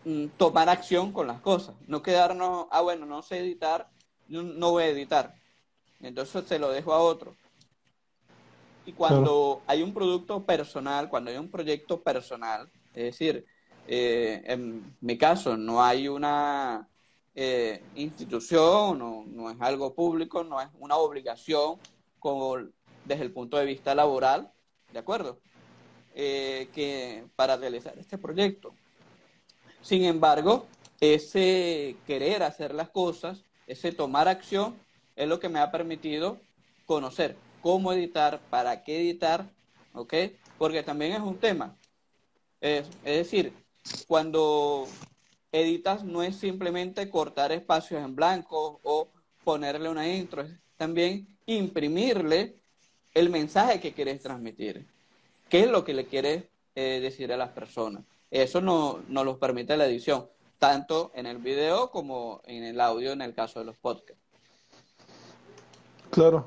mm, tomar acción con las cosas. No quedarnos, ah, bueno, no sé editar, no, voy a editar. Entonces se lo dejo a otro. Y cuando hay un producto personal, cuando hay un proyecto personal, es decir, eh, en mi caso no hay una eh, institución, no, no, es algo público, no es una obligación como desde el punto de vista laboral, ¿de acuerdo? Eh, que para realizar este proyecto. Sin embargo, ese querer hacer las cosas, ese tomar acción, es lo que me ha permitido conocer cómo editar, para qué editar, ¿ok? Porque también es un tema. Es, es decir, cuando editas no es simplemente cortar espacios en blanco o ponerle una intro, es también imprimirle el mensaje que quieres transmitir. ¿Qué es lo que le quieres eh, decir a las personas? Eso no nos lo permite la edición, tanto en el video como en el audio en el caso de los podcasts. Claro,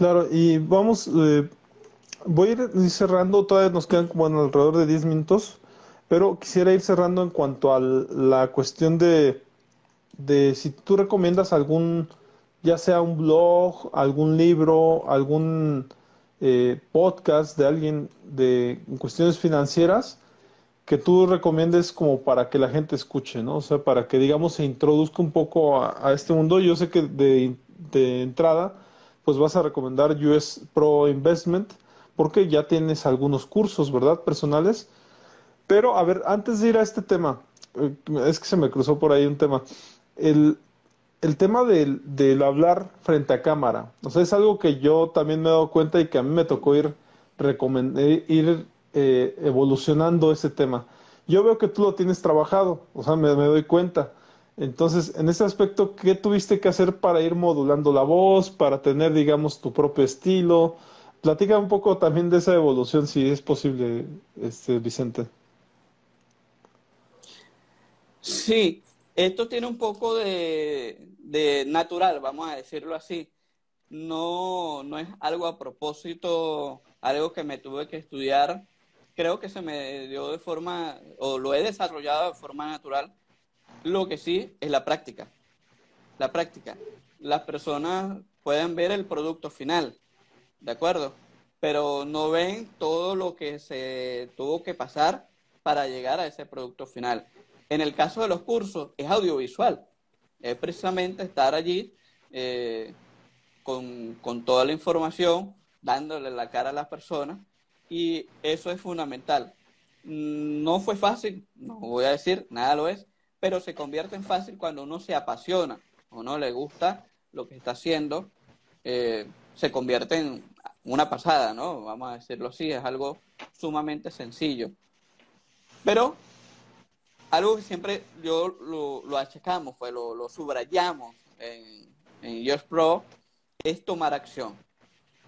claro, y vamos, eh, voy a ir cerrando, todavía nos quedan como alrededor de 10 minutos. Pero quisiera ir cerrando en cuanto a la cuestión de, de si tú recomiendas algún, ya sea un blog, algún libro, algún eh, podcast de alguien de cuestiones financieras que tú recomiendes como para que la gente escuche, ¿no? O sea, para que, digamos, se introduzca un poco a, este mundo. Yo sé que de, entrada, pues vas a recomendar US Pro Investment, porque ya tienes algunos cursos, ¿verdad? Personales pero, a ver, antes de ir a este tema, eh, es que se me cruzó por ahí un tema. El, tema del, hablar frente a cámara, o sea, es algo que yo también me he dado cuenta y que a mí me tocó ir, eh, ir eh, evolucionando ese tema. Yo veo que tú lo tienes trabajado, o sea, me, me doy cuenta. Entonces, en ese aspecto, ¿qué tuviste que hacer para ir modulando la voz, para tener, digamos, tu propio estilo, platica un poco también de esa evolución, si es posible, este, Vicente. Sí, esto tiene un poco de, de natural, vamos a decirlo así. No, no es algo a propósito, algo que me tuve que estudiar. Creo que se me dio de forma, o lo he desarrollado de forma natural. Lo que sí es la práctica. La práctica. Las personas pueden ver el producto final, ¿de acuerdo? Pero no ven todo lo que se tuvo que pasar para llegar a ese producto final. En el caso de los cursos, es audiovisual. Es precisamente estar allí eh, con, con toda la información, dándole la cara a las personas, y eso es fundamental. No fue fácil, no voy a decir, nada lo es, pero se convierte en fácil cuando uno se apasiona o no le gusta lo que está haciendo, eh, se convierte en una pasada, ¿no? Vamos a decirlo así, es algo sumamente sencillo. Pero algo que siempre yo lo, lo achacamos, fue lo, lo subrayamos en, en Pro, es tomar acción.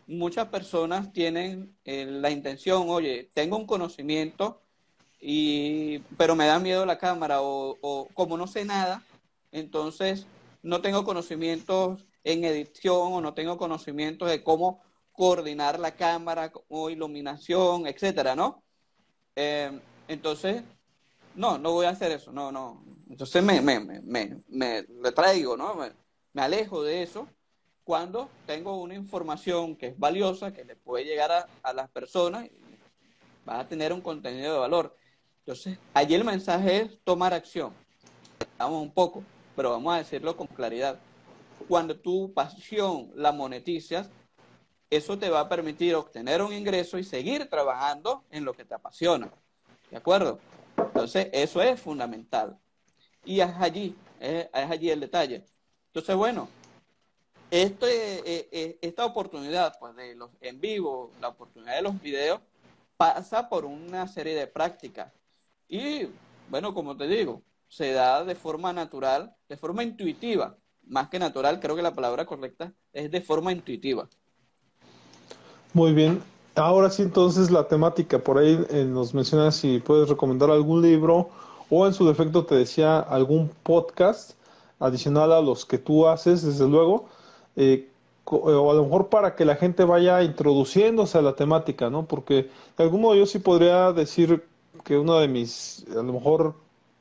Muchas personas tienen eh, la intención, oye, tengo un conocimiento, y, pero me da miedo la cámara, o, como no sé nada, entonces no tengo conocimientos en edición o no tengo conocimientos de cómo coordinar la cámara o iluminación, etcétera, ¿no? Eh, entonces, no, no voy a hacer eso, no, no. Entonces me, me, me, me, traigo, ¿no? Me, alejo de eso cuando tengo una información que es valiosa, que le puede llegar a, a las personas, y va a tener un contenido de valor. Entonces, allí el mensaje es tomar acción. Vamos un poco pero vamos a decirlo con claridad. Cuando tu pasión la monetizas, eso te va a permitir obtener un ingreso y seguir trabajando en lo que te apasiona. ¿De acuerdo? Entonces, eso es fundamental. Y es allí, es, allí el detalle. Entonces, bueno, este, eh, eh, esta oportunidad pues, de los en vivo, la oportunidad de los videos, pasa por una serie de prácticas. Y, bueno, como te digo, se da de forma natural, de forma intuitiva. Más que natural, creo que la palabra correcta es de forma intuitiva. Muy bien. Ahora sí, entonces la temática, por ahí eh, nos mencionas si puedes recomendar algún libro o en su defecto te decía algún podcast adicional a los que tú haces, desde luego, eh, o a lo mejor para que la gente vaya introduciéndose a la temática, ¿no? Porque de algún modo yo sí podría decir que uno de mis, a lo mejor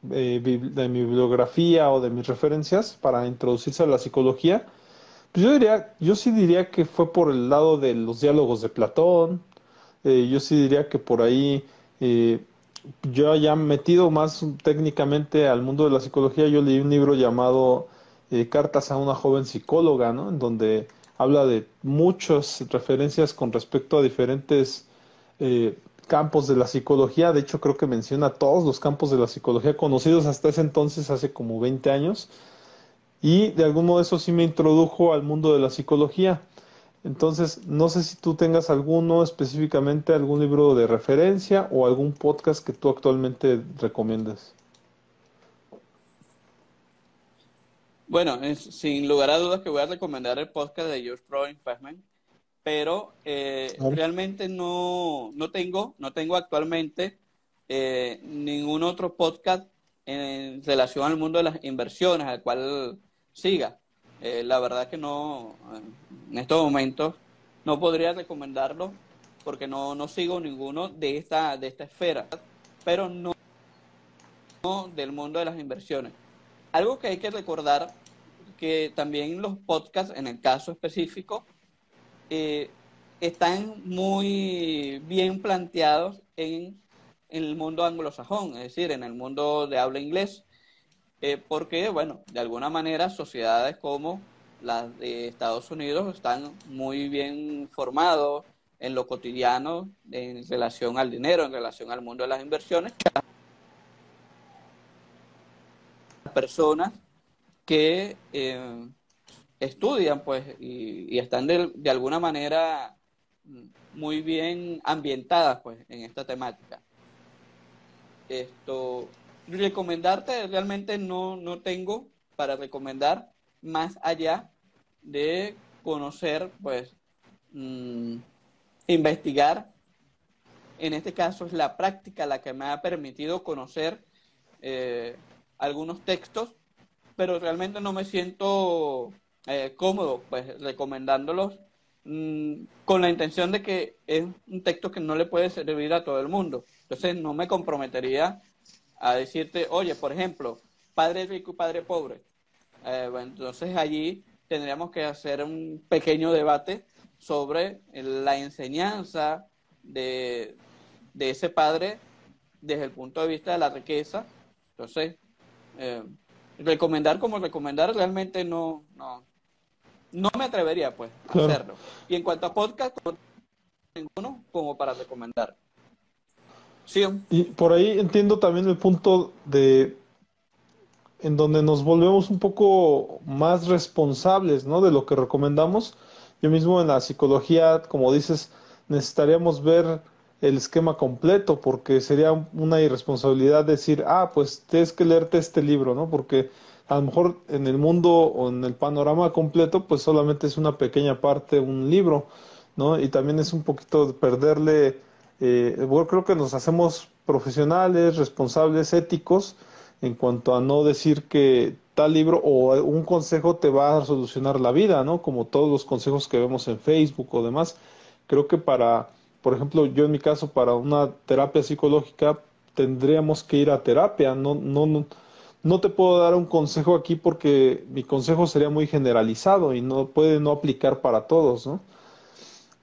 eh, de mi bibliografía o de mis referencias para introducirse a la psicología, pues yo diría, yo sí diría que fue por el lado de los diálogos de Platón, eh, yo sí diría que por ahí, eh, yo ya metido más técnicamente al mundo de la psicología, yo leí un libro llamado Cartas a una joven psicóloga, ¿no? En donde habla de muchas referencias con respecto a diferentes campos de la psicología, de hecho creo que menciona todos los campos de la psicología conocidos hasta ese entonces, hace como 20 años, y de algún modo eso sí me introdujo al mundo de la psicología. Entonces, no sé si tú tengas alguno específicamente, algún libro de referencia o algún podcast que tú actualmente recomiendes. Bueno, sin lugar a dudas que voy a recomendar el podcast de George Pro Investment, pero eh, realmente no, no, tengo, no tengo actualmente eh, ningún otro podcast en relación al mundo de las inversiones al cual siga. Eh, la verdad que no, en estos momentos no podría recomendarlo porque no, no sigo ninguno de esta, de esta esfera, pero no, no del mundo de las inversiones. Algo que hay que recordar que también los podcasts, en el caso específico, eh, están muy bien planteados en, el mundo anglosajón, es decir, en el mundo de habla inglés, eh, porque, bueno, de alguna manera sociedades como las de Estados Unidos están muy bien formados en lo cotidiano en relación al dinero, en relación al mundo de las inversiones. Personas que eh, estudian pues y, están de, alguna manera muy bien ambientadas pues en esta temática. Esto, recomendarte realmente no, no tengo para recomendar más allá de conocer pues mm, investigar. En este caso es la práctica la que me ha permitido conocer eh, algunos textos, pero realmente no me siento eh, cómodo pues recomendándolos mm, con la intención de que es un texto que no le puede servir a todo el mundo. Entonces no me comprometería a decirte, oye, por ejemplo, padre rico y padre pobre. Eh, entonces allí tendríamos que hacer un pequeño debate sobre la enseñanza de, ese padre desde el punto de vista de la riqueza. Entonces, eh, recomendar como recomendar realmente no, no, no me atrevería pues a hacerlo. Y en cuanto a podcast, ninguno como para recomendar. Sí. Y por ahí entiendo también el punto de en donde nos volvemos un poco más responsables, ¿no? De lo que recomendamos. Yo mismo en la psicología, como dices, necesitaríamos ver el esquema completo, porque sería una irresponsabilidad decir, ah, pues tienes que leerte este libro, ¿no? Porque a lo mejor en el mundo o en el panorama completo, pues solamente es una pequeña parte, un libro, ¿no? Y también es un poquito perderle, eh, bueno, creo que nos hacemos profesionales, responsables, éticos, en cuanto a no decir que tal libro o un consejo te va a solucionar la vida, ¿no? Como todos los consejos que vemos en Facebook o demás. Creo que para, por ejemplo, yo en mi caso, para una terapia psicológica, tendríamos que ir a terapia. No, no, no te puedo dar un consejo aquí porque mi consejo sería muy generalizado y no puede no aplicar para todos, ¿no?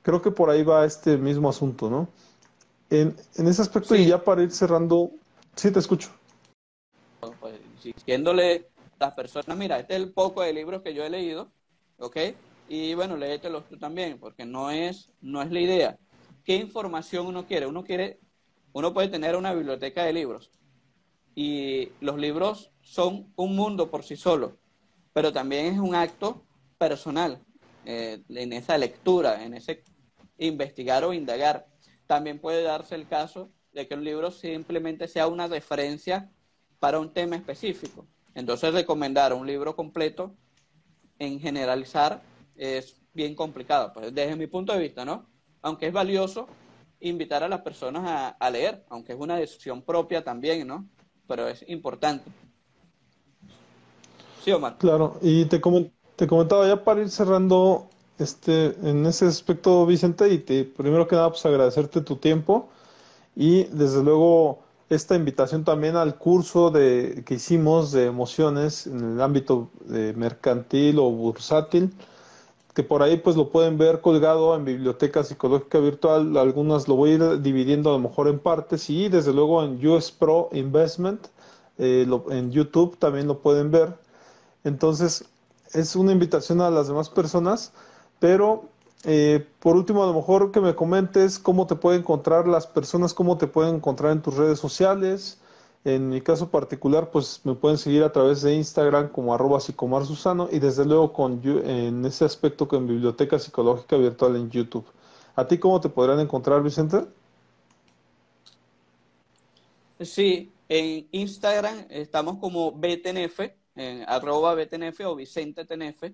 Creo que por ahí va este mismo asunto, ¿no? En, en ese aspecto, y ya para ir cerrando, sí te escucho diciéndole a las personas, mira, este es el poco de libros que yo he leído, ¿ok? Y bueno, léetelos tú también, porque no es, no es la idea. ¿Qué información uno quiere? Uno quiere, uno puede tener una biblioteca de libros y los libros son un mundo por sí solo, pero también es un acto personal eh, en esa lectura, en ese investigar o indagar. También puede darse el caso de que un libro simplemente sea una referencia para un tema específico. Entonces, recomendar un libro completo en generalizar es bien complicado, pues desde mi punto de vista, ¿no? Aunque es valioso invitar a las personas a, leer, aunque es una decisión propia también, ¿no? Pero es importante. Sí, Omar. Claro, y te, te comentaba ya para ir cerrando este, en ese aspecto, Vicente, y te, primero que nada, pues agradecerte tu tiempo y desde luego esta invitación también al curso de, que hicimos de emociones en el ámbito de mercantil o bursátil, que por ahí pues lo pueden ver colgado en Biblioteca Psicológica Virtual, algunas lo voy a ir dividiendo a lo mejor en partes y desde luego en US Pro Investment, eh, en YouTube también lo pueden ver. Entonces es una invitación a las demás personas, pero eh, por último, a lo mejor que me comentes cómo te pueden encontrar las personas, cómo te pueden encontrar en tus redes sociales. En mi caso particular, pues me pueden seguir a través de Instagram como arroba psicomarsusano y desde luego con, en ese aspecto con Biblioteca Psicológica Virtual en YouTube. ¿A ti cómo te podrán encontrar, Vicente? Sí, en Instagram estamos como BTNF, en arroba BTNF o Vicente TNF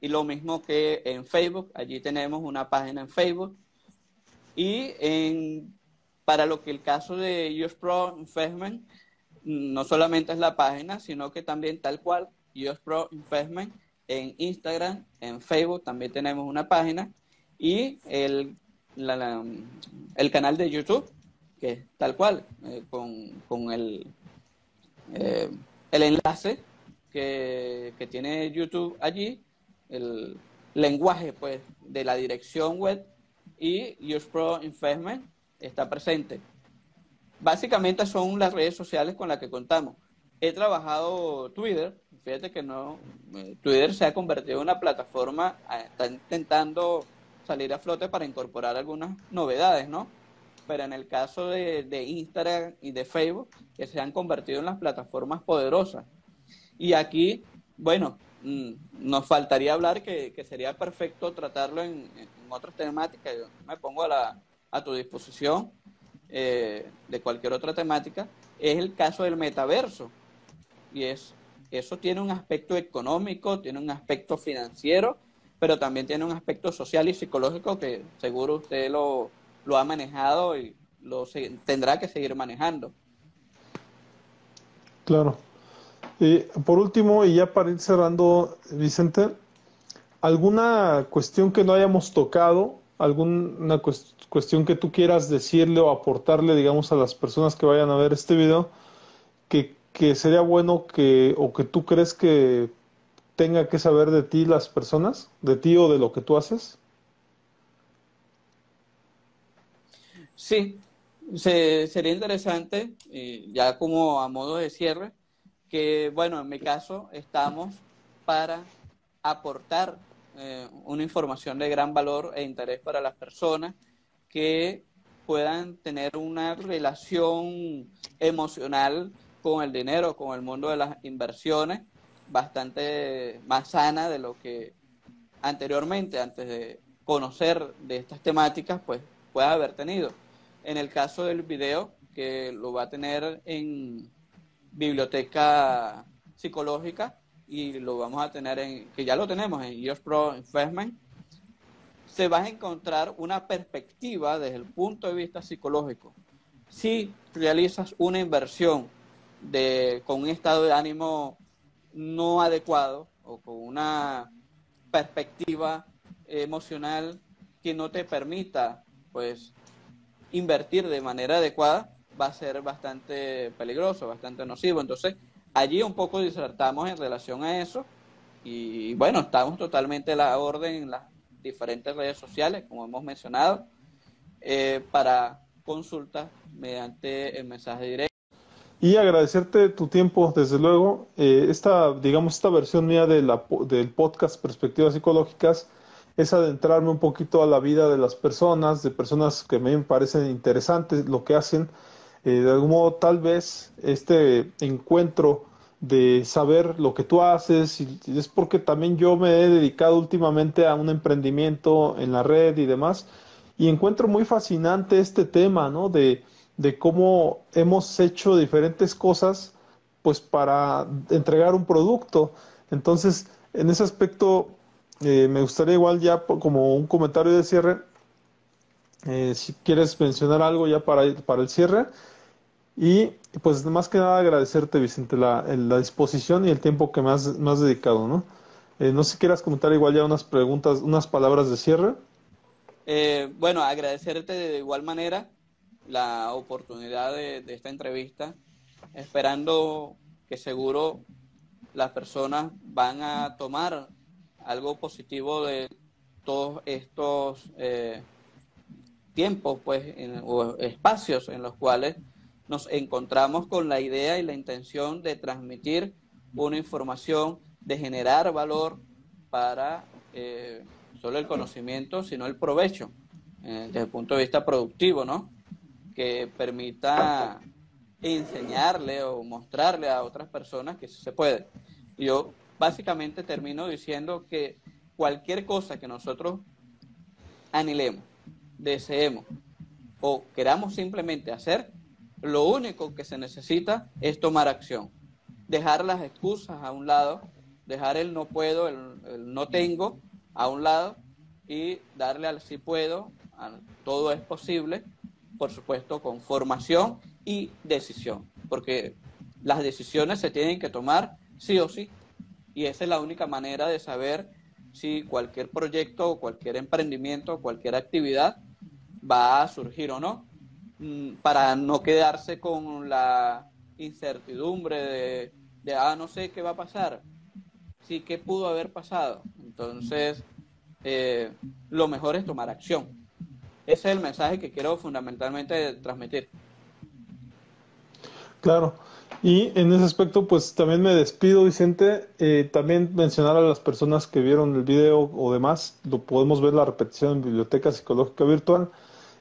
y lo mismo que en Facebook, allí tenemos una página en Facebook. Y en, para lo que el caso de US Pro Investment, no solamente es la página, sino que también tal cual, US Pro Investment en Instagram, en Facebook también tenemos una página y el, el canal de YouTube, que es tal cual, eh, con, el, eh, el enlace que, que tiene YouTube allí el lenguaje pues, de la dirección web y Pro Investment está presente. Básicamente son las redes sociales con las que contamos. He trabajado Twitter, fíjate que no, eh, Twitter se ha convertido en una plataforma, eh, está intentando salir a flote para incorporar algunas novedades, ¿no? Pero en el caso de, de Instagram y de Facebook, que se han convertido en las plataformas poderosas. Y aquí, bueno, Mm, nos faltaría hablar que, sería perfecto tratarlo en, otras temáticas. Yo me pongo a, la, a tu disposición eh, de cualquier otra temática. Es el caso del metaverso. Y es, eso tiene un aspecto económico, tiene un aspecto financiero, pero también tiene un aspecto social y psicológico que seguro usted lo, lo ha manejado y lo tendrá que seguir manejando. Claro. Y por último, y ya para ir cerrando, Vicente, ¿alguna cuestión que no hayamos tocado? ¿Alguna cuestión que tú quieras decirle o aportarle, digamos, a las personas que vayan a ver este video? Que, que sería bueno que, o que tú crees que tenga que saber de ti las personas, de ti o de lo que tú haces? Sí, sería interesante, ya como a modo de cierre, que, bueno, en mi caso estamos para aportar eh, una información de gran valor e interés para las personas que puedan tener una relación emocional con el dinero, con el mundo de las inversiones, bastante más sana de lo que anteriormente, antes de conocer de estas temáticas, pues pueda haber tenido. En el caso del video, que lo va a tener en biblioteca psicológica y lo vamos a tener en, que ya lo tenemos en EOS Pro Investment, se va a encontrar una perspectiva desde el punto de vista psicológico. Si realizas una inversión de, con un estado de ánimo no adecuado o con una perspectiva emocional que no te permita pues invertir de manera adecuada, va a ser bastante peligroso, bastante nocivo. Entonces, allí un poco disertamos en relación a eso y bueno, estamos totalmente a la orden en las diferentes redes sociales, como hemos mencionado, eh, para consultas mediante el mensaje directo. Y agradecerte tu tiempo, desde luego. Eh, esta, digamos, esta versión mía del podcast Perspectivas Psicológicas es adentrarme un poquito a la vida de las personas, de personas que me parecen interesantes lo que hacen eh, de algún modo tal vez este encuentro de saber lo que tú haces y, es porque también yo me he dedicado últimamente a un emprendimiento en la red y demás y encuentro muy fascinante este tema, ¿no? De, de cómo hemos hecho diferentes cosas pues para entregar un producto. Entonces, en ese aspecto, eh, me gustaría igual ya como un comentario de cierre, eh, si quieres mencionar algo ya para, para el cierre. Y pues más que nada agradecerte, Vicente, la, la disposición y el tiempo que me has, dedicado, ¿no? Eh, no sé si quieras comentar igual ya unas preguntas, unas palabras de cierre. Eh, bueno, agradecerte de igual manera la oportunidad de, de esta entrevista, esperando que seguro las personas van a tomar algo positivo de todos estos eh, tiempos pues o espacios en los cuales nos encontramos con la idea y la intención de transmitir una información, de generar valor para eh, solo el conocimiento, sino el provecho, eh, desde el punto de vista productivo, ¿no? Que permita enseñarle o mostrarle a otras personas que se puede. Yo básicamente termino diciendo que cualquier cosa que nosotros anhelemos, deseemos o queramos simplemente hacer, lo único que se necesita es tomar acción, dejar las excusas a un lado, dejar el no puedo, el, no tengo a un lado y darle al sí puedo, todo es posible, por supuesto con formación y decisión, porque las decisiones se tienen que tomar sí o sí. Y esa es la única manera de saber si cualquier proyecto o cualquier emprendimiento o cualquier actividad va a surgir o no. Mm, para no quedarse con la incertidumbre de, ah, no sé qué va a pasar. Sí, ¿qué pudo haber pasado? Entonces, eh, lo mejor es tomar acción. Ese es el mensaje que quiero fundamentalmente transmitir. Claro. Y en ese aspecto, pues también me despido, Vicente. Eh, también mencionar a las personas que vieron el video o demás, lo podemos ver la repetición en Biblioteca Psicológica Virtual.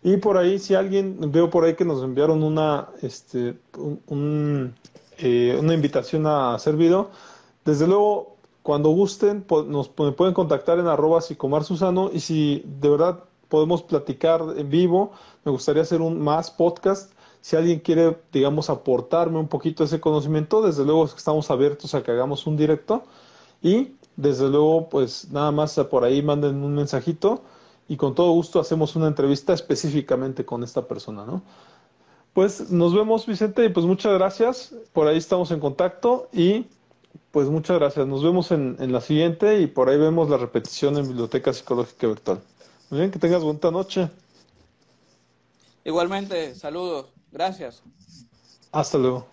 Y por ahí, si alguien, veo por ahí que nos enviaron una, este, eh, una invitación a hacer video, desde luego, cuando gusten, nos pueden contactar en arroba psicomar Susano y si de verdad podemos platicar en vivo, me gustaría hacer un más podcast. Si alguien quiere, digamos, aportarme un poquito ese conocimiento, desde luego estamos abiertos a que hagamos un directo. Y desde luego, pues nada más por ahí manden un mensajito y con todo gusto hacemos una entrevista específicamente con esta persona, ¿no? Pues nos vemos, Vicente, y pues muchas gracias. Por ahí estamos en contacto y pues muchas gracias. Nos vemos en, en la siguiente y por ahí vemos la repetición en Biblioteca Psicológica Virtual. Muy bien, que tengas buena noche. Igualmente, saludos. Gracias. Hasta luego.